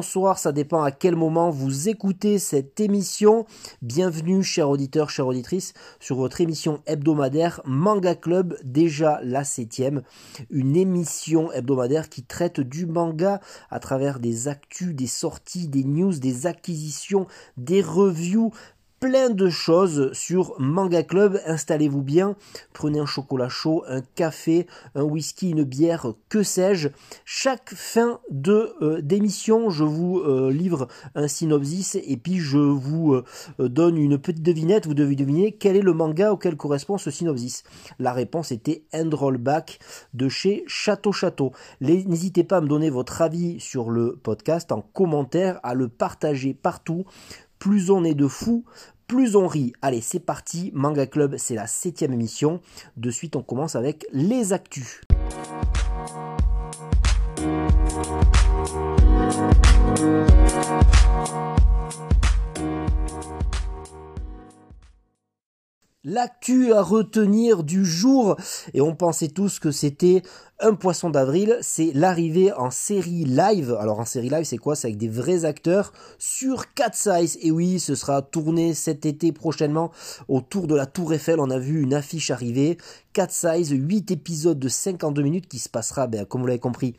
bonsoir, ça dépend à quel moment vous écoutez cette émission. Bienvenue, chers auditeurs, chères auditrices, sur votre émission hebdomadaire Manga Club, déjà la septième. Une émission hebdomadaire qui traite du manga à travers des actus, des sorties, des news, des acquisitions, des reviews, plein de choses sur Manga Club. Installez-vous bien, prenez un chocolat chaud, un café, un whisky, une bière, que sais-je. Chaque fin de euh, d'émission, je vous euh, livre un synopsis et puis je vous euh, donne une petite devinette. Vous devez deviner quel est le manga auquel correspond ce synopsis. La réponse était End Rollback de chez Château Château. N'hésitez pas à me donner votre avis sur le podcast en commentaire, à le partager partout plus on est de fous, plus on rit. Allez, c'est parti. Manga Club, c'est la septième émission. De suite, on commence avec les actus. L'actu à retenir du jour, et on pensait tous que c'était un poisson d'avril, c'est l'arrivée en série live. Alors en série live, c'est quoi? C'est avec des vrais acteurs sur 4 Size. Et oui, ce sera tourné cet été prochainement autour de la Tour Eiffel. On a vu une affiche arriver. 4 Size, 8 épisodes de 52 minutes qui se passera, ben, comme vous l'avez compris,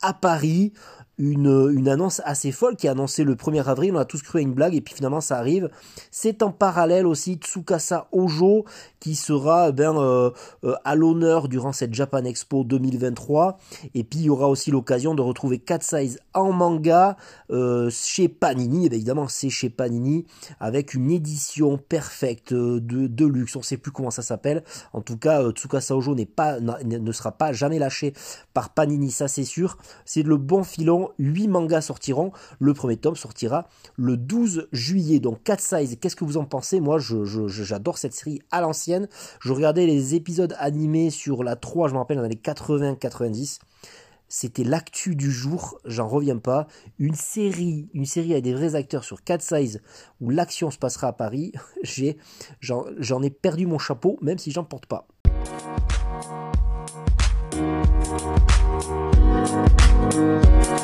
à Paris une, annonce assez folle qui a annoncé le 1er avril. On a tous cru à une blague et puis finalement ça arrive. C'est en parallèle aussi Tsukasa Ojo qui sera ben, euh, euh, à l'honneur durant cette Japan Expo 2023. Et puis il y aura aussi l'occasion de retrouver Cat Size en manga euh, chez Panini. évidemment c'est chez Panini avec une édition perfecte de, luxe. On ne sait plus comment ça s'appelle. En tout cas Tsukasa Ojo ne sera pas jamais lâché par Panini, ça c'est sûr. C'est le bon filon 8 mangas sortiront. Le premier tome sortira le 12 juillet. Donc 4 size, qu'est-ce que vous en pensez? Moi, j'adore cette série à l'ancienne. Je regardais les épisodes animés sur la 3, je me rappelle, dans les 80-90. C'était l'actu du jour, j'en reviens pas. Une série, une série avec des vrais acteurs sur 4 size où l'action se passera à Paris. j'en ai perdu mon chapeau, même si j'en porte pas.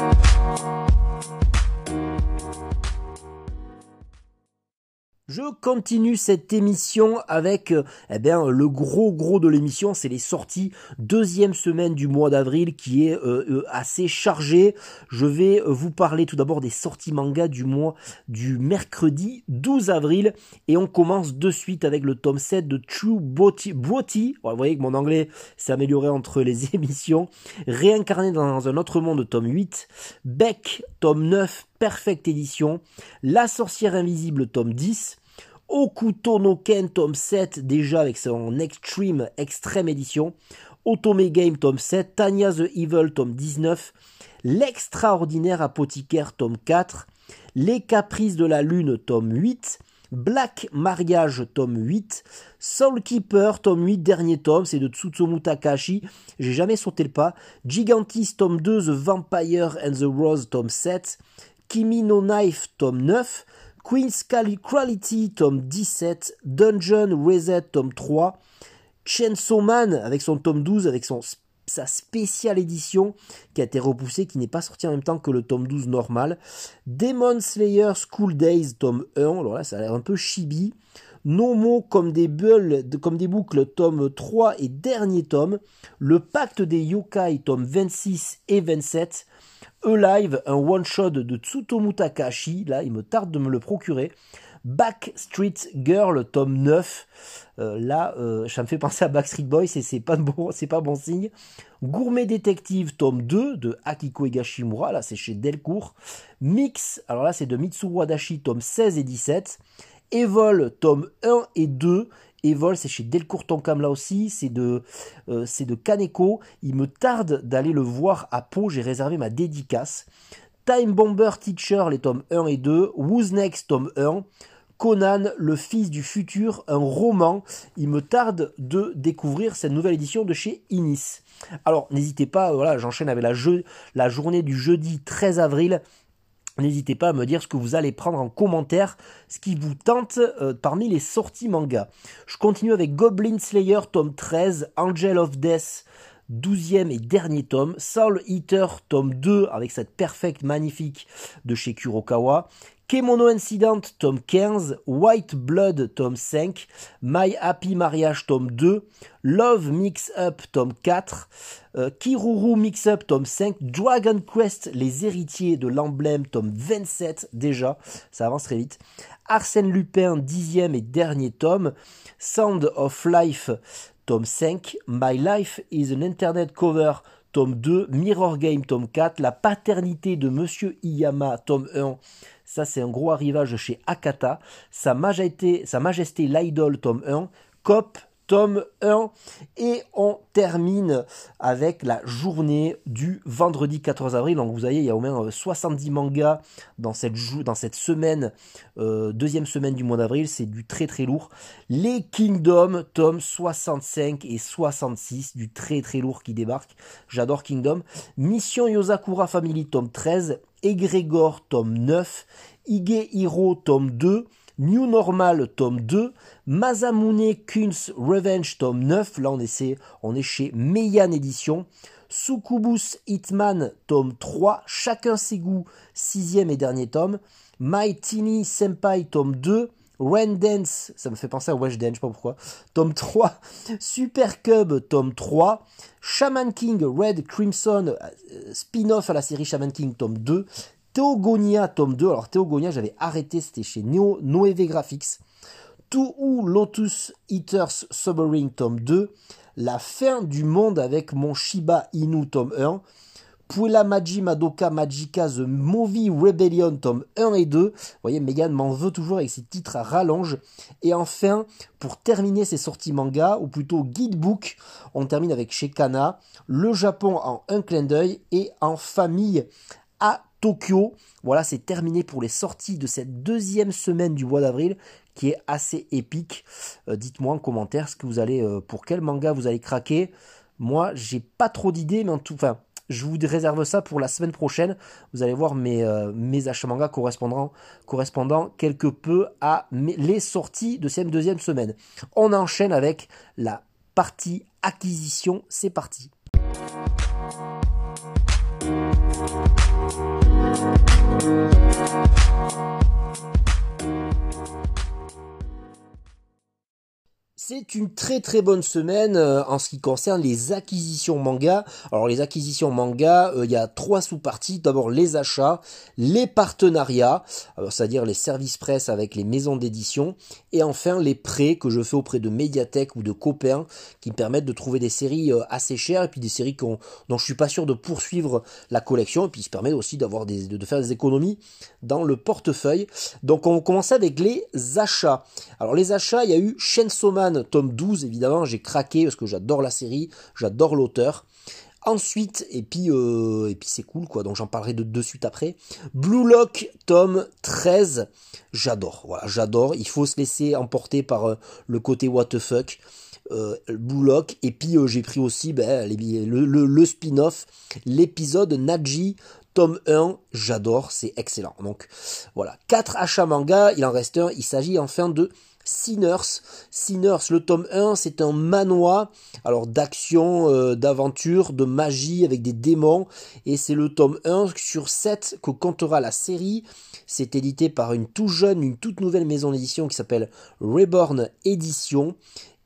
Bye. Je continue cette émission avec euh, eh bien, le gros gros de l'émission, c'est les sorties deuxième semaine du mois d'avril qui est euh, euh, assez chargée. Je vais vous parler tout d'abord des sorties manga du mois du mercredi 12 avril et on commence de suite avec le tome 7 de True Beauty. vous voyez que mon anglais s'est amélioré entre les émissions. Réincarné dans un autre monde, tome 8. Beck, tome 9, Perfect Édition. La sorcière invisible, tome 10. Okuto no Ken tome 7 déjà avec son Extreme Extreme édition, Otome Game tome 7, Tanya the Evil tome 19, L'extraordinaire apothicaire tome 4, Les caprices de la lune tome 8, Black Mariage tome 8, Soul Keeper tome 8, dernier tome, c'est de Tsutsumu Takashi, j'ai jamais sauté le pas, Gigantis tome 2, The Vampire and the Rose tome 7, Kimi no Knife tome 9, Queen's Quality, tome 17, Dungeon Reset, tome 3, Chainsaw Man, avec son tome 12, avec sa spéciale édition, qui a été repoussée, qui n'est pas sorti en même temps que le tome 12 normal, Demon Slayer School Days, tome 1, alors là ça a l'air un peu chibi, No mots comme des bulles, comme des boucles, tome 3 et dernier tome, Le Pacte des Yokai, tome 26 et 27, E-Live, un one-shot de Tsutomu Takashi, là il me tarde de me le procurer. Backstreet Girl, tome 9. Euh, là, euh, ça me fait penser à Backstreet Boys et c'est pas, bon, signe. Gourmet Détective, tome 2 de Akiko Higashimura, là c'est chez Delcourt. Mix, alors là c'est de Mitsuru Adachi, tome 16 et 17. Evol, tome 1 et 2. Evol, c'est chez Delcourt Tonkam là aussi, c'est de, euh, de Kaneko. Il me tarde d'aller le voir à Pau, j'ai réservé ma dédicace. Time Bomber Teacher, les tomes 1 et 2. Who's Next, tome 1. Conan, le fils du futur, un roman. Il me tarde de découvrir cette nouvelle édition de chez Inis. Alors, n'hésitez pas, voilà, j'enchaîne avec la, la journée du jeudi 13 avril. N'hésitez pas à me dire ce que vous allez prendre en commentaire, ce qui vous tente euh, parmi les sorties manga. Je continue avec Goblin Slayer, tome 13, Angel of Death douzième et dernier tome, Soul Eater tome 2 avec cette perfecte magnifique de chez Kurokawa, Kemono Incident, tome 15, White Blood, tome 5, My Happy Marriage, tome 2, Love Mix Up, tome 4, euh, Kiruru Mix Up, tome 5, Dragon Quest, Les Héritiers de l'Emblème, tome 27 déjà, ça avance très vite, Arsène Lupin, dixième et dernier tome, Sound of Life, tome 5, My Life is an Internet Cover, tome 2, Mirror Game, tome 4, La paternité de Monsieur Iyama, tome 1, ça, c'est un gros arrivage chez Akata. Sa Majesté, Sa Majesté l'Idol, tome 1. Cop, tome 1. Et on termine avec la journée du vendredi 14 avril. Donc vous voyez, il y a au moins 70 euh, mangas dans cette, dans cette semaine, euh, deuxième semaine du mois d'avril. C'est du très très lourd. Les Kingdom, tome 65 et 66, du très très lourd qui débarque. J'adore Kingdom. Mission Yosakura Family, tome 13. Egrégor, tome 9, Ige Hiro, tome 2, New Normal, tome 2, Masamune Kun's Revenge, tome 9, là on est, chez Meian Édition, Sukubus Hitman, tome 3, Chacun ses goûts, sixième et dernier tome, My Teeny Senpai, tome 2, Rain Dance, ça me fait penser à Dance, je sais pas pourquoi. Tome 3, Super Cub, tome 3, Shaman King, Red Crimson, euh, spin-off à la série Shaman King, tome 2, Theogonia, tome 2. Alors Theogonia, j'avais arrêté, c'était chez Neo, Noeve Graphics. Two Lotus Eaters Submarine, tome 2. La fin du monde avec mon Shiba Inu, tome 1. Puella Magi Madoka Magica The Movie Rebellion tome 1 et 2. Vous voyez, Megan m'en veut toujours avec ses titres à rallonge. Et enfin, pour terminer ces sorties manga, ou plutôt guidebook, on termine avec chez le Japon en un clin d'œil et en famille à Tokyo. Voilà, c'est terminé pour les sorties de cette deuxième semaine du mois d'avril qui est assez épique. Euh, dites-moi en commentaire ce que vous allez, euh, pour quel manga vous allez craquer. Moi, j'ai pas trop d'idées, mais en tout, enfin, je vous réserve ça pour la semaine prochaine. Vous allez voir mes, euh, mes achats manga correspondant, quelque peu à les sorties de cette deuxième semaine. On enchaîne avec la partie acquisition. C'est parti. C'est une très très bonne semaine euh, en ce qui concerne les acquisitions manga. Alors les acquisitions manga, euh, il y a trois sous-parties. D'abord les achats, les partenariats, c'est-à-dire les services presse avec les maisons d'édition, et enfin les prêts que je fais auprès de médiathèques ou de copains qui me permettent de trouver des séries euh, assez chères et puis des séries dont je suis pas sûr de poursuivre la collection et puis se permet aussi d'avoir de faire des économies dans le portefeuille. Donc on commence avec les achats. Alors les achats, il y a eu Chainsaw tome 12, évidemment, j'ai craqué parce que j'adore la série, j'adore l'auteur. Ensuite, et puis, euh, et puis c'est cool quoi, donc j'en parlerai de, de suite après. Blue Lock, tome 13, j'adore, voilà, j'adore. Il faut se laisser emporter par euh, le côté what the fuck. Euh, Blue Lock, et puis j'ai pris aussi ben, le, le spin-off, l'épisode Naji, tome 1, j'adore, c'est excellent. Donc voilà, 4 achats manga, il en reste un, il s'agit enfin de Sinners. Sinners, le tome 1, c'est un manoir, alors d'action, euh, d'aventure, de magie avec des démons, et c'est le tome 1 sur 7 que comptera la série. C'est édité par une toute jeune, une toute nouvelle maison d'édition qui s'appelle Reborn Edition.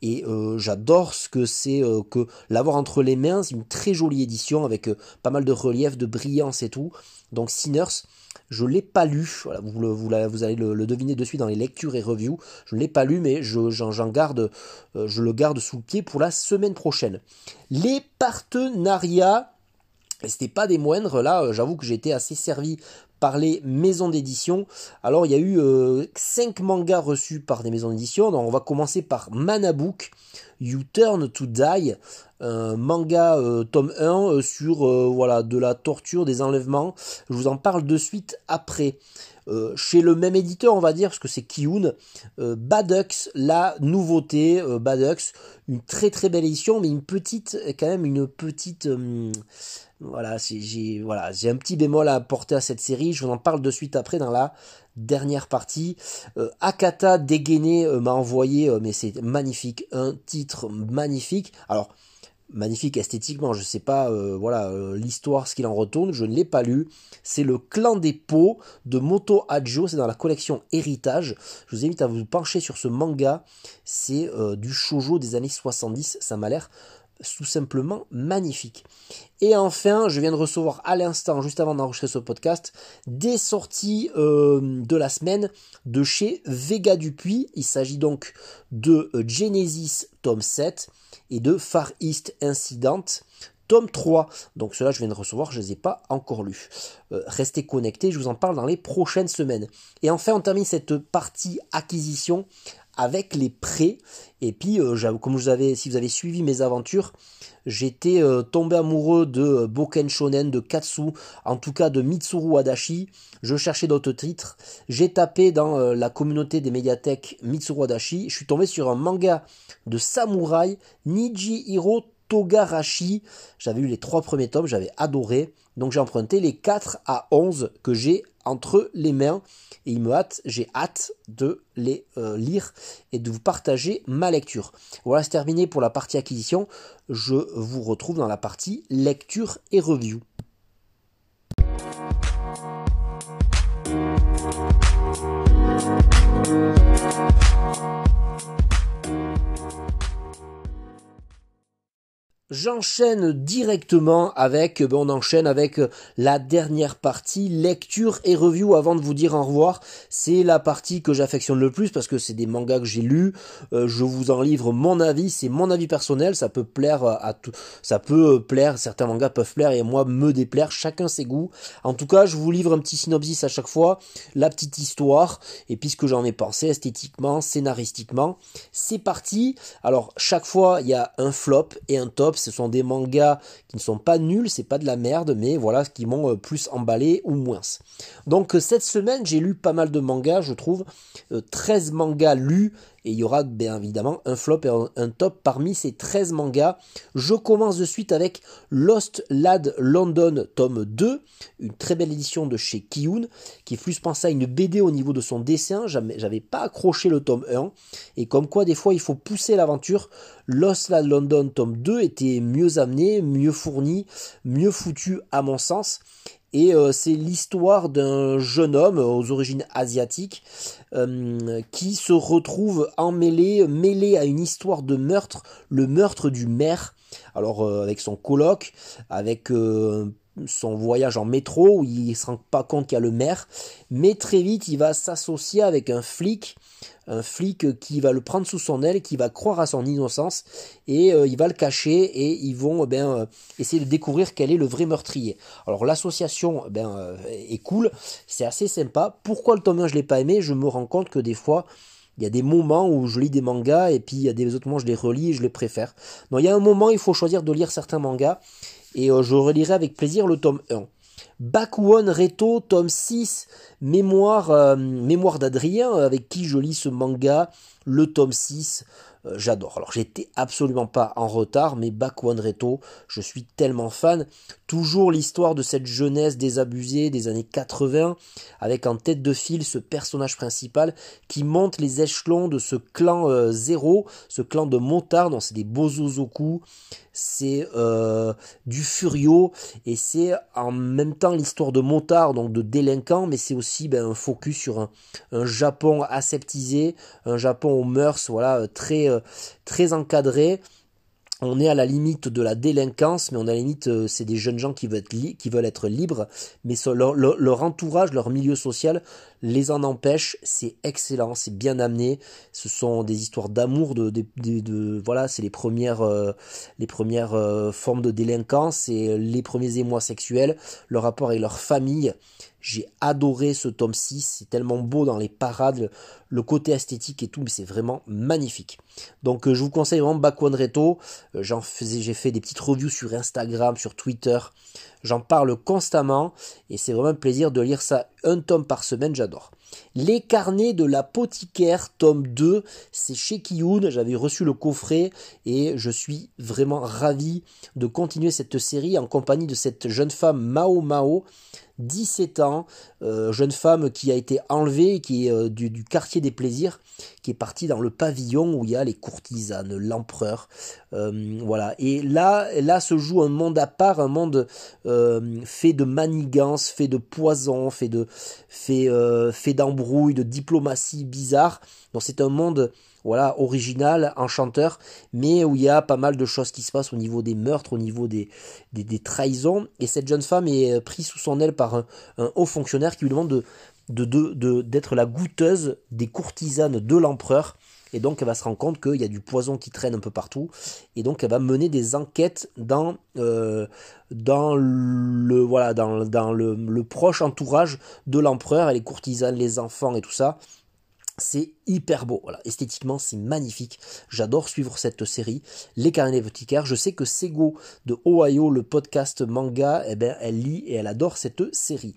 Et euh, j'adore ce que c'est euh, que l'avoir entre les mains. C'est une très jolie édition avec pas mal de relief, de brillance et tout. Donc Sinners, je l'ai pas lu. Vous, allez le, deviner de suite dans les lectures et reviews. Je ne l'ai pas lu, mais j'en garde, euh, je le garde sous le pied pour la semaine prochaine. Les partenariats, c'était pas des moindres. Là, euh, j'avoue que été assez servi par les maisons d'édition. Alors, il y a eu 5 euh, mangas reçus par des maisons d'édition. Donc, on va commencer par Manabook, You Turn to Die, manga euh, tome 1 euh, sur voilà de la torture, des enlèvements. Je vous en parle de suite après. Chez le même éditeur, on va dire, parce que c'est Kiyun, Badux, la nouveauté, Badux, une très très belle édition, mais une petite, quand même une petite, voilà, j'ai voilà, un petit bémol à apporter à cette série. Je vous en parle de suite après dans la dernière partie. Euh, Akata dégainé euh, m'a envoyé, euh, mais c'est magnifique, un titre magnifique. Alors magnifique esthétiquement. Je sais pas, euh, voilà, euh, l'histoire, ce qu'il en retourne, je ne l'ai pas lu. C'est le clan des pots de Moto Adjo, c'est dans la collection Héritage. Je vous invite à vous pencher sur ce manga. C'est euh, du shoujo des années 70. Ça m'a l'air tout simplement magnifique. Et enfin, je viens de recevoir à l'instant, juste avant d'enregistrer ce podcast, des sorties de la semaine de chez Vega Dupuis. Il s'agit donc de Genesis tome 7 et de Far East Incident, tome 3. Donc cela je viens de recevoir, je ne les ai pas encore lus. Euh, restez connectés, je vous en parle dans les prochaines semaines. Et enfin on termine cette partie acquisition avec les prêts. Et puis, euh, comme vous avez, si vous avez suivi mes aventures, j'étais euh, tombé amoureux de Boken Shonen, de Katsu, en tout cas de Mitsuru Adachi. Je cherchais d'autres titres. J'ai tapé dans la communauté des médiathèques Mitsuru Adachi. Je suis tombé sur un manga de samouraï Niji Hiro Togarashi. J'avais eu les trois premiers tomes, j'avais adoré. Donc j'ai emprunté les 4 à 11 que j'ai entre les mains. Et il me hâte, j'ai hâte de les euh, lire et de vous partager ma lecture. Voilà, c'est terminé pour la partie acquisition. Je vous retrouve dans la partie lecture et review. J'enchaîne directement avec, ben on enchaîne avec la dernière partie, lecture et review avant de vous dire au revoir. C'est la partie que j'affectionne le plus parce que c'est des mangas que j'ai lus. Euh, je vous en livre mon avis, c'est mon avis personnel. Ça peut plaire à tout, ça peut plaire, certains mangas peuvent plaire et moi me déplaire, chacun ses goûts. En tout cas, je vous livre un petit synopsis à chaque fois, la petite histoire et puis ce que j'en ai pensé esthétiquement, scénaristiquement. C'est parti. Alors chaque fois, il y a un flop et un top ce sont des mangas qui ne sont pas nuls, c'est pas de la merde, mais voilà, qui m'ont euh, plus emballé ou moins. Donc euh, cette semaine, j'ai lu pas mal de mangas, je trouve, 13 euh, mangas lus, et il y aura bien évidemment un flop et un top parmi ces 13 mangas. Je commence de suite avec Lost Lad London tome 2, une très belle édition de chez Kiyun, qui est plus pensé à une BD au niveau de son dessin, j'avais pas accroché le tome 1, et comme quoi des fois il faut pousser l'aventure, Lost Lad London tome 2 était mieux amené, mieux fourni, mieux foutu à mon sens, et euh, c'est l'histoire d'un jeune homme aux origines asiatiques euh, qui se retrouve emmêlé, mêlé à une histoire de meurtre, le meurtre du maire. Alors euh, avec son colloque, avec son voyage en métro où il ne se rend pas compte qu'il y a le maire, mais très vite il va s'associer avec un flic un flic qui va le prendre sous son aile, qui va croire à son innocence et euh, il va le cacher et ils vont eh ben, euh, essayer de découvrir quel est le vrai meurtrier. Alors l'association eh ben, euh, est cool, c'est assez sympa. Pourquoi le tome 1 je l'ai pas aimé? Je me rends compte que des fois il y a des moments où je lis des mangas et puis il y a des autres moments je les relis et je les préfère. Donc il y a un moment il faut choisir de lire certains mangas et je relirai avec plaisir le tome 1. Bakuon Reto, tome 6, mémoire, euh, mémoire d'Adrien, avec qui je lis ce manga, le tome 6. Euh, j'adore. Alors j'étais absolument pas en retard, mais Bakuan Reto, je suis tellement fan. Toujours l'histoire de cette jeunesse désabusée des années 80, avec en tête de file ce personnage principal qui monte les échelons de ce clan euh, zéro, ce clan de motards, dont c'est des Bozozoku, c'est euh, du Furio, et c'est en même temps l'histoire de motards, donc de délinquants, mais c'est aussi ben, un focus sur un, un Japon aseptisé, un Japon aux mœurs, voilà, très très encadré. On est à la limite de la délinquance, mais on à la limite, euh, c'est des jeunes gens qui veulent être, libres, mais leur, entourage, leur milieu social les en empêche. C'est excellent, c'est bien amené. Ce sont des histoires d'amour, de, voilà, c'est les premières, euh, les premières formes de délinquance et les premiers émois sexuels, le rapport avec leur famille. J'ai adoré ce tome 6, c'est tellement beau dans les parades, le côté esthétique et tout, mais c'est vraiment magnifique. Donc euh, je vous conseille vraiment Backone Reto, euh, j'en faisais, j'ai fait des petites reviews sur Instagram, sur Twitter, j'en parle constamment et c'est vraiment un plaisir de lire ça un tome par semaine, j'adore. Les carnets de l'apothicaire, tome 2, c'est chez Kiyun, j'avais reçu le coffret et je suis vraiment ravi de continuer cette série en compagnie de cette jeune femme Mao Mao 17 ans, euh, jeune femme qui a été enlevée, qui est du, quartier des plaisirs, qui est partie dans le pavillon où il y a les courtisanes, l'empereur, voilà. Et là, là se joue un monde à part, un monde fait de manigances, fait de poison, fait de, fait, fait d'embrouilles, de diplomatie bizarre. Donc c'est un monde voilà, original, enchanteur, mais où il y a pas mal de choses qui se passent au niveau des meurtres, au niveau des, des, trahisons. Et cette jeune femme est euh, prise sous son aile par un, haut fonctionnaire qui lui demande de, de, d'être la goûteuse des courtisanes de l'empereur. Et donc elle va se rendre compte qu'il y a du poison qui traîne un peu partout. Et donc elle va mener des enquêtes dans, euh, dans, le, voilà, dans, dans le, le proche entourage de l'empereur, et les courtisanes, les enfants et tout ça. C'est hyper beau, voilà. esthétiquement c'est magnifique. J'adore suivre cette série, Les Carnets Bouticaires. Je sais que Sego de Ohio, le podcast manga, eh ben, elle lit et elle adore cette série.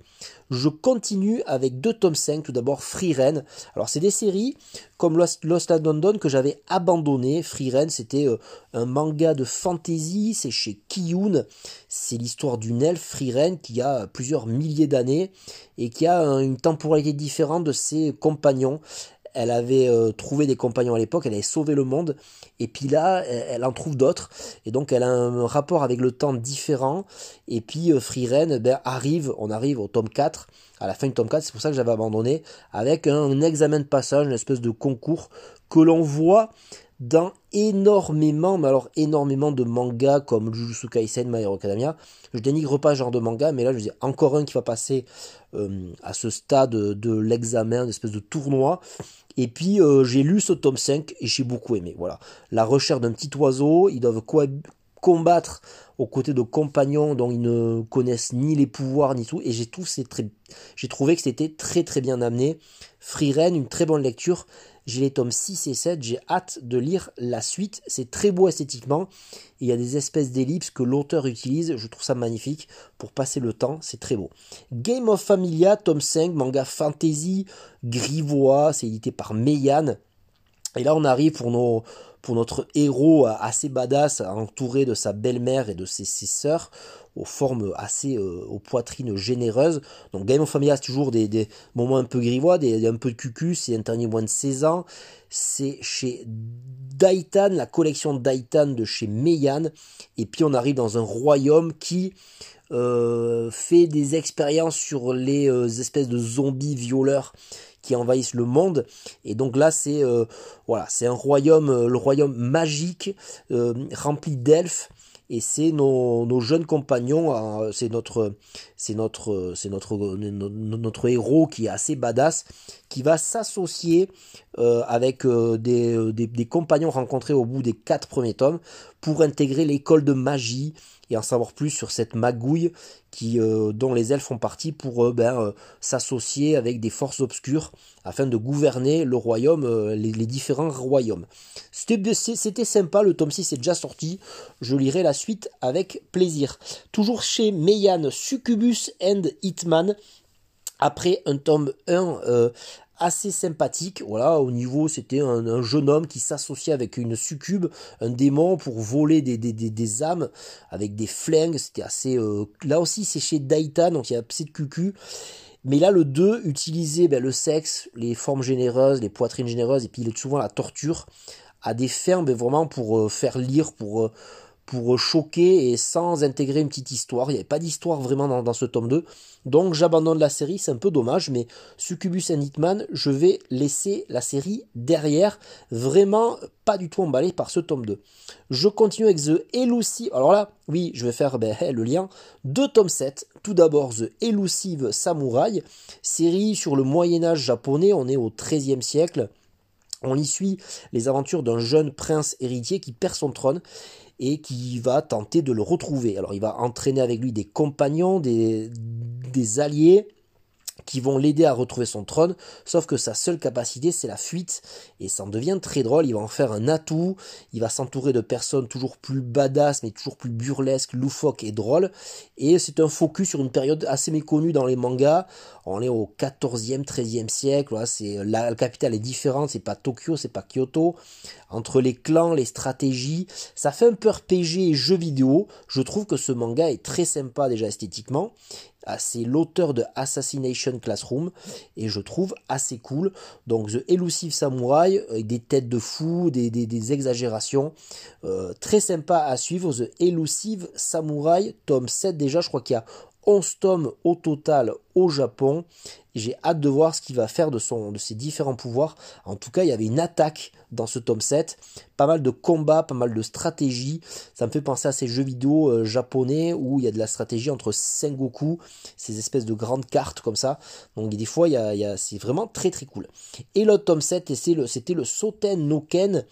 Je continue avec deux tomes 5. Tout d'abord Free Ren. Alors c'est des séries comme Lost, Lost London que j'avais abandonné. Free Ren c'était euh, un manga de fantasy, c'est chez Kiyun. C'est l'histoire d'une elfe Free Ren qui a plusieurs milliers d'années et qui a une temporalité différente de ses compagnons elle avait euh, trouvé des compagnons à l'époque, elle avait sauvé le monde, et puis là, elle, en trouve d'autres, et donc elle a un rapport avec le temps différent, et puis euh, Free ben, arrive, on arrive au tome 4, à la fin du tome 4, c'est pour ça que j'avais abandonné, avec un, examen de passage, une espèce de concours que l'on voit dans énormément, mais alors énormément de mangas comme Jujutsu Kaisen, My Hero Academia. Je dénigre pas ce genre de manga, mais là je dis encore un qui va passer euh, à ce stade de l'examen, une espèce de tournoi. Et puis euh, j'ai lu ce tome 5 et j'ai beaucoup aimé. Voilà, la recherche d'un petit oiseau, ils doivent combattre aux côtés de compagnons dont ils ne connaissent ni les pouvoirs ni tout. Et j'ai trouvé que c'était très très bien amené. Free une très bonne lecture. J'ai les tomes 6 et 7, j'ai hâte de lire la suite. C'est très beau esthétiquement. Il y a des espèces d'ellipses que l'auteur utilise. Je trouve ça magnifique pour passer le temps. C'est très beau. Game of Familia, tome 5, manga fantasy, grivois. C'est édité par Meian. Et là, on arrive pour nos, notre héros assez badass, entouré de sa belle-mère et de ses, ses sœurs aux formes assez, euh, aux poitrines généreuses. Donc Game of Familia, toujours des, moments un peu grivois, des, un peu de cucu, c'est un dernier moins de 16 ans. C'est chez Daitan, la collection Daitan de chez Meian. Et puis on arrive dans un royaume qui euh, fait des expériences sur les euh, espèces de zombies violeurs envahissent le monde. Et donc là c'est voilà c'est un royaume le royaume magique rempli d'elfes. Et c'est nos, jeunes compagnons, euh, c'est notre, c'est notre, c'est notre, notre héros qui est assez badass, qui va s'associer euh, avec euh, des, compagnons rencontrés au bout des quatre premiers tomes pour intégrer l'école de magie et en savoir plus sur cette magouille qui, euh, dont les elfes font partie pour euh, ben, euh, s'associer avec des forces obscures afin de gouverner le royaume, les, différents royaumes. C'était sympa, le tome 6 est déjà sorti, je lirai la suite avec plaisir. Toujours chez Meian, Succubus and Hitman, après un tome 1 assez sympathique. Voilà, au niveau, c'était un, jeune homme qui s'associait avec une succube, un démon, pour voler des, des, des, âmes avec des flingues. C'était assez. Euh, là aussi, c'est chez Daitan, donc il y a petit de cucu. Mais là, le 2 utilisait ben, le sexe, les formes généreuses, les poitrines généreuses, et puis il est souvent la torture à des fermes, ben, vraiment pour euh, faire lire, pour. Euh, pour choquer et sans intégrer une petite histoire. Il n'y avait pas d'histoire vraiment dans, ce tome 2. Donc j'abandonne la série, c'est un peu dommage, mais Succubus and Hitman, je vais laisser la série derrière. Vraiment pas du tout emballé par ce tome 2. Je continue avec The Elusive. Alors là, oui, je vais faire ben, le lien. Deux tomes 7. Tout d'abord The Elusive Samurai, série sur le Moyen Âge japonais, on est au XIIIe siècle. On y suit les aventures d'un jeune prince héritier qui perd son trône et qui va tenter de le retrouver. Alors il va entraîner avec lui des compagnons, des, des alliés, qui vont l'aider à retrouver son trône, sauf que sa seule capacité c'est la fuite, et ça en devient très drôle, il va en faire un atout, il va s'entourer de personnes toujours plus badass, mais toujours plus burlesques, loufoques et drôles, et c'est un focus sur une période assez méconnue dans les mangas, on est au 14e, 13e siècle, la, capitale est différente, c'est pas Tokyo, c'est pas Kyoto, entre les clans, les stratégies, ça fait un peu RPG et jeu vidéo, je trouve que ce manga est très sympa déjà esthétiquement, c'est l'auteur de Assassination Classroom et je trouve assez cool. Donc The Elusive Samurai, avec des têtes de fou, des, exagérations. Euh, très sympa à suivre. The Elusive Samurai, tome 7 déjà, je crois qu'il y a 11 tomes au total au Japon. J'ai hâte de voir ce qu'il va faire de, son, de ses différents pouvoirs. En tout cas, il y avait une attaque dans ce tome 7. Pas mal de combats, pas mal de stratégie. Ça me fait penser à ces jeux vidéo euh, japonais où il y a de la stratégie entre Sengoku, ces espèces de grandes cartes comme ça. Donc des fois, il y a, c'est vraiment très très cool. Et l'autre tome 7, c'était le, Soten no Ken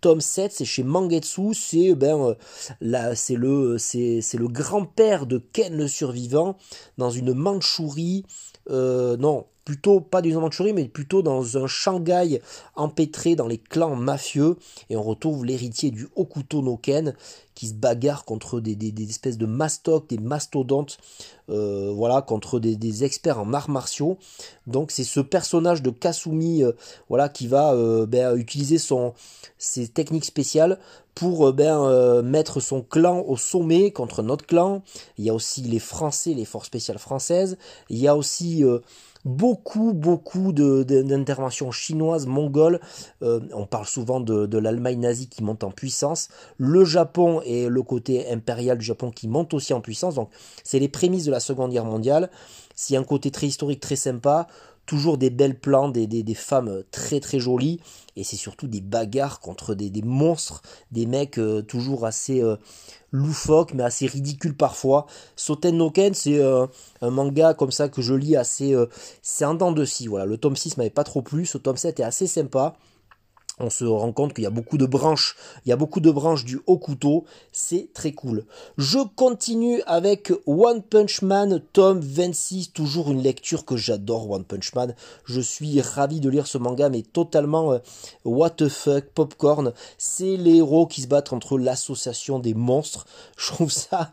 tome 7, c'est chez Mangetsu, c'est ben euh, c'est le c'est le grand-père de Ken le survivant dans une Mandchourie euh, non, plutôt pas du Mandchourie, mais plutôt dans un Shanghai empêtré dans les clans mafieux, et on retrouve l'héritier du Hokuto no Ken qui se bagarre contre des, espèces de mastocs, des mastodontes, euh, voilà, contre des, experts en arts martiaux. Donc c'est ce personnage de Kasumi, euh, voilà, qui va ben, utiliser son ses techniques spéciales pour ben, mettre son clan au sommet contre notre clan. Il y a aussi les Français, les forces spéciales françaises. Il y a aussi beaucoup, beaucoup d'interventions chinoises, mongoles. Euh, on parle souvent de, l'Allemagne nazie qui monte en puissance. Le Japon et le côté impérial du Japon qui monte aussi en puissance. Donc, c'est les prémices de la Seconde Guerre mondiale. C'est un côté très historique, très sympa toujours des belles plans, des, des, femmes très très jolies, et c'est surtout des bagarres contre des, monstres, des mecs euh, toujours assez euh, loufoques, mais assez ridicules parfois. Soten no Ken, c'est euh, un manga comme ça que je lis assez... c'est un dent de scie, voilà. Le tome 6 m'avait pas trop plu, ce tome 7 est assez sympa on se rend compte qu'il y a beaucoup de branches, il y a beaucoup de branches du haut couteau, c'est très cool. Je continue avec One Punch Man, tome 26, toujours une lecture que j'adore One Punch Man. Je suis ravi de lire ce manga, mais totalement euh, what the fuck, popcorn. C'est les héros qui se battent entre l'association des monstres. Je trouve ça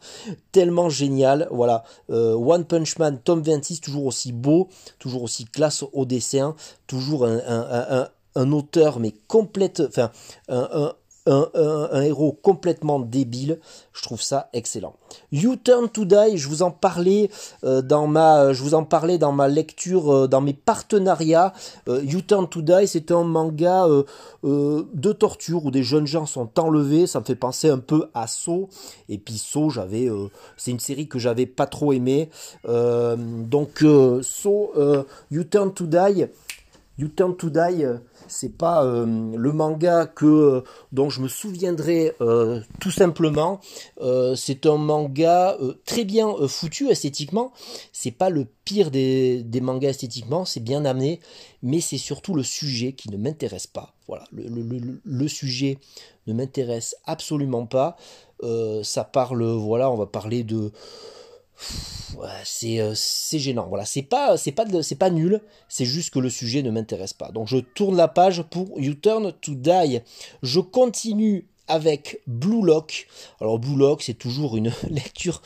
tellement génial. Voilà, euh, One Punch Man, tome 26, toujours aussi beau, toujours aussi classe au dessin, toujours un un auteur mais complète, enfin un, un, un, héros complètement débile. Je trouve ça excellent. You Turn to Die, je vous en parlais euh, dans ma, je vous en parlais dans ma lecture, euh, dans mes partenariats. Euh, you Turn to Die, c'est un manga de torture où des jeunes gens sont enlevés. Ça me fait penser un peu à Saw. Et puis Saw, j'avais, c'est une série que j'avais pas trop aimée. donc Saw, You Turn to Die, You Turn to Die c'est pas euh, le manga que euh, dont je me souviendrai euh, tout simplement. c'est un manga très bien foutu esthétiquement. C'est pas le pire des, mangas esthétiquement, c'est bien amené, mais c'est surtout le sujet qui ne m'intéresse pas. Voilà, le sujet ne m'intéresse absolument pas. ça parle, voilà, on va parler de c'est euh, c'est gênant. Voilà, c'est pas c'est pas c'est pas nul, c'est juste que le sujet ne m'intéresse pas. Donc je tourne la page pour You Turn to Die. Je continue avec Blue Lock. Alors Blue Lock, c'est toujours une lecture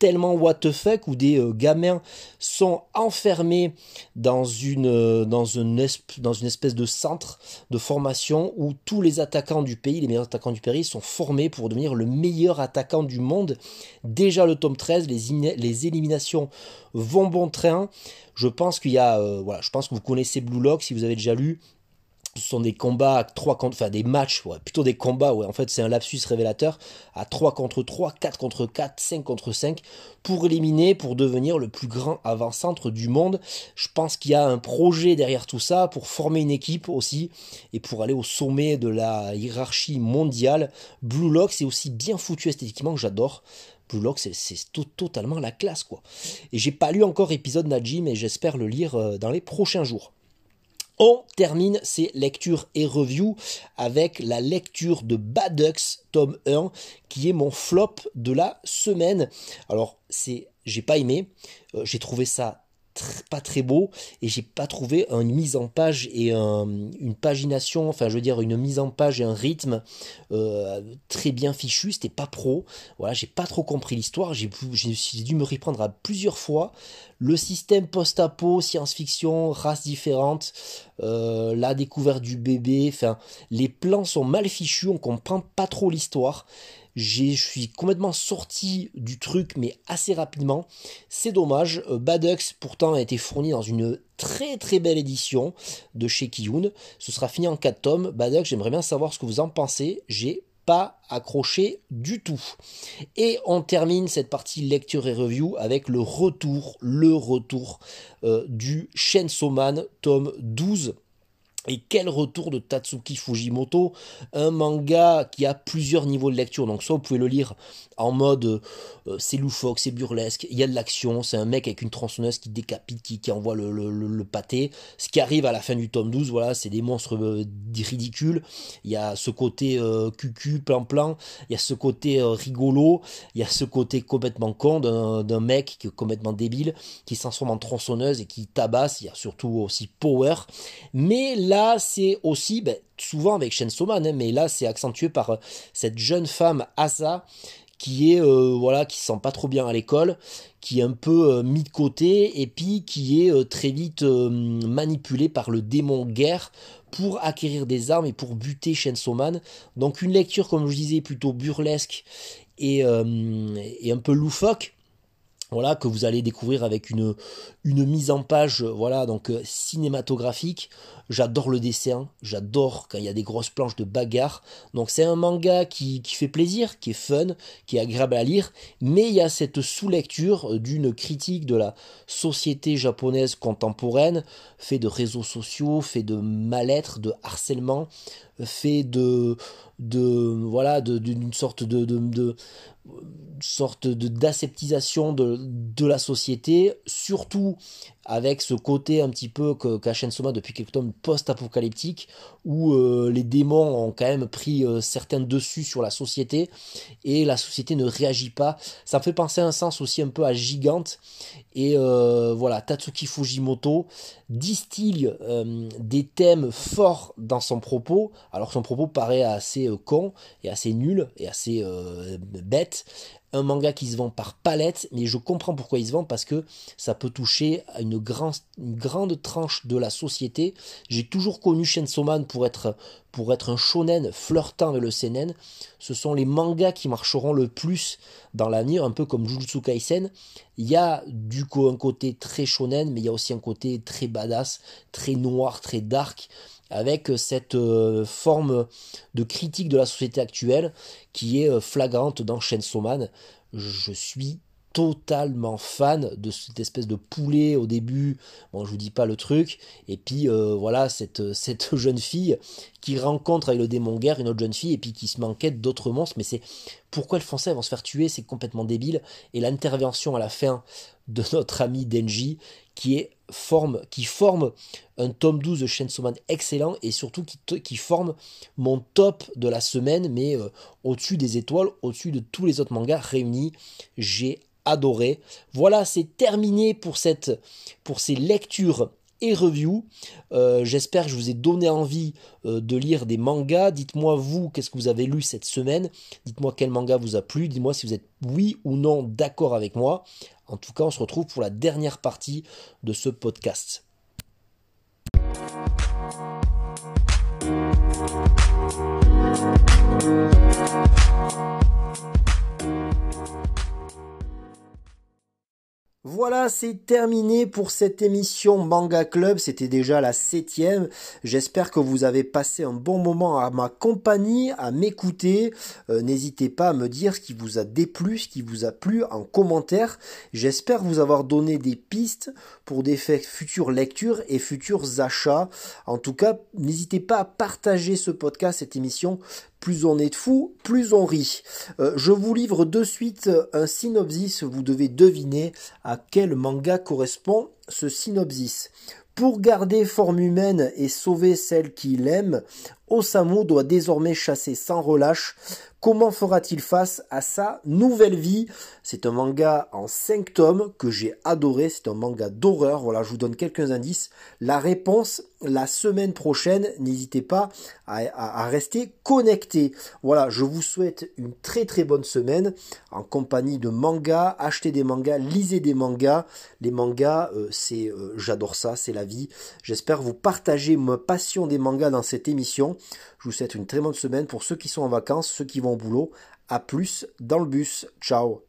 tellement what the fuck où des euh, gamins sont enfermés dans une, euh, dans, une espèce de centre de formation où tous les attaquants du pays, les meilleurs attaquants du pays sont formés pour devenir le meilleur attaquant du monde. Déjà le tome 13, les, éliminations vont bon train. Je pense qu'il y a, euh, je pense que vous connaissez Blue Lock si vous avez déjà lu ce sont des combats à 3 contre, enfin des matchs, plutôt des combats, ouais, en fait c'est un lapsus révélateur, à 3 contre 3, 4 contre 4, 5 contre 5, pour éliminer, pour devenir le plus grand avant-centre du monde. Je pense qu'il y a un projet derrière tout ça, pour former une équipe aussi, et pour aller au sommet de la hiérarchie mondiale. Blue Lock, c'est aussi bien foutu esthétiquement que j'adore. Blue Lock, c'est totalement la classe, quoi. Et j'ai pas lu encore épisode Najim, mais j'espère le lire euh, dans les prochains jours. On termine ces lectures et reviews avec la lecture de Badux, tome 1, qui est mon flop de la semaine. Alors, c'est, j'ai pas aimé, euh, j'ai trouvé ça pas très beau et j'ai pas trouvé une mise en page et une pagination, enfin je veux dire une mise en page et un rythme euh, très bien fichu, c'était pas pro. Voilà, j'ai pas trop compris l'histoire, j'ai dû me reprendre à plusieurs fois. Le système post-apo, science-fiction, races différentes, euh, la découverte du bébé, enfin les plans sont mal fichus, on comprend pas trop l'histoire. Je suis complètement sorti du truc, mais assez rapidement. C'est dommage. Euh, Badux, pourtant, a été fourni dans une très très belle édition de chez Kiyun. Ce sera fini en 4 tomes. Badux, j'aimerais bien savoir ce que vous en pensez. J'ai pas accroché du tout. Et on termine cette partie lecture et review avec le retour, le retour euh, du Chainsaw Man, tome 12 et quel retour de Tatsuki Fujimoto, un manga qui a plusieurs niveaux de lecture. Donc soit vous pouvez le lire en mode euh, c'est loufoque, c'est burlesque, il y a de l'action, c'est un mec avec une tronçonneuse qui décapite, qui, envoie le, pâté. Ce qui arrive à la fin du tome 12, voilà, c'est des monstres euh, ridicules. Il y a ce côté euh, cucu, plan-plan, il y a ce côté rigolo, il y a ce côté complètement con d'un mec qui est complètement débile, qui se transforme en tronçonneuse et qui tabasse. Il y a surtout aussi Power. Mais là, c'est aussi, ben, souvent avec Chainsaw Man, hein, mais là, c'est accentué par cette jeune femme Asa qui est euh, voilà qui sent pas trop bien à l'école, qui est un peu euh, mis de côté et puis qui est euh, très vite manipulé par le démon guerre pour acquérir des armes et pour buter Chainsaw Man. Donc une lecture comme je disais plutôt burlesque et, un peu loufoque voilà que vous allez découvrir avec une, une mise en page voilà donc euh, cinématographique j'adore le dessin j'adore quand il y a des grosses planches de bagarre. Donc c'est un manga qui, fait plaisir qui est fun qui est agréable à lire mais il y a cette sous-lecture d'une critique de la société japonaise contemporaine fait de réseaux sociaux fait de mal-être de harcèlement fait de voilà d'une sorte de, sorte de, la société, surtout avec ce côté un petit peu qu'a Soma depuis quelques temps post-apocalyptique, où euh, les démons ont quand même pris euh, certains dessus sur la société, et la société ne réagit pas. Ça me fait penser à un sens aussi un peu à Gigante, et euh, voilà, Tatsuki Fujimoto distille des thèmes forts dans son propos, alors son propos paraît assez con, et assez nul, et assez bête, un manga qui se vend par palette, mais je comprends pourquoi il se vend parce que ça peut toucher à une, grande tranche de la société. J'ai toujours connu Chainsaw Man pour être, pour être un shonen flirtant avec le seinen. Ce sont les mangas qui marcheront le plus dans l'avenir, un peu comme Jujutsu Kaisen. Il y a du coup un côté très shonen, mais il y a aussi un côté très badass, très noir, très dark avec cette euh, forme de critique de la société actuelle qui est euh, flagrante dans Chainsaw Man. Je suis totalement fan de cette espèce de poulet au début. Bon, je vous dis pas le truc. Et puis euh, voilà cette jeune fille qui rencontre avec le démon guerre une autre jeune fille et puis qui se m'enquête d'autres monstres. Mais c'est pourquoi le français vont se faire tuer, c'est complètement débile. Et l'intervention à la fin de notre ami Denji qui est qui forme un tome 12 de Chainsaw excellent et surtout qui, qui forme mon top de la semaine, mais euh, au-dessus des étoiles, au-dessus de tous les autres mangas réunis. J'ai adoré. Voilà, c'est terminé pour, cette, pour ces lectures et reviews. Euh, j'espère que je vous ai donné envie euh, de lire des mangas. Dites-moi vous, qu'est-ce que vous avez lu cette semaine? Dites-moi quel manga vous a plu. Dites-moi si vous êtes oui ou non d'accord avec moi. En tout cas, on se retrouve pour la dernière partie de ce podcast. Voilà, c'est terminé pour cette émission Manga Club. C'était déjà la septième. J'espère que vous avez passé un bon moment à ma compagnie, à m'écouter. Euh, n'hésitez pas à me dire ce qui vous a déplu, ce qui vous a plu en commentaire. J'espère vous avoir donné des pistes pour des futures lectures et futurs achats. En tout cas, n'hésitez pas à partager ce podcast, cette émission, plus on est de fou, plus on rit. Euh, je vous livre de suite un synopsis, vous devez deviner à quel manga correspond ce synopsis. Pour garder forme humaine et sauver celle qu'il aime, Osamu doit désormais chasser sans relâche. Comment fera-t-il face à sa nouvelle vie? C'est un manga en 5 tomes que j'ai adoré. C'est un manga d'horreur. Voilà, je vous donne quelques indices. La réponse la semaine prochaine. N'hésitez pas à, rester connecté. Voilà, je vous souhaite une très très bonne semaine en compagnie de mangas. Achetez des mangas, lisez des mangas. Les mangas, euh, c'est, euh, j'adore ça, c'est la vie. J'espère vous partager ma passion des mangas dans cette émission. Je vous souhaite une très bonne semaine pour ceux qui sont en vacances, ceux qui vont au boulot. À plus dans le bus. Ciao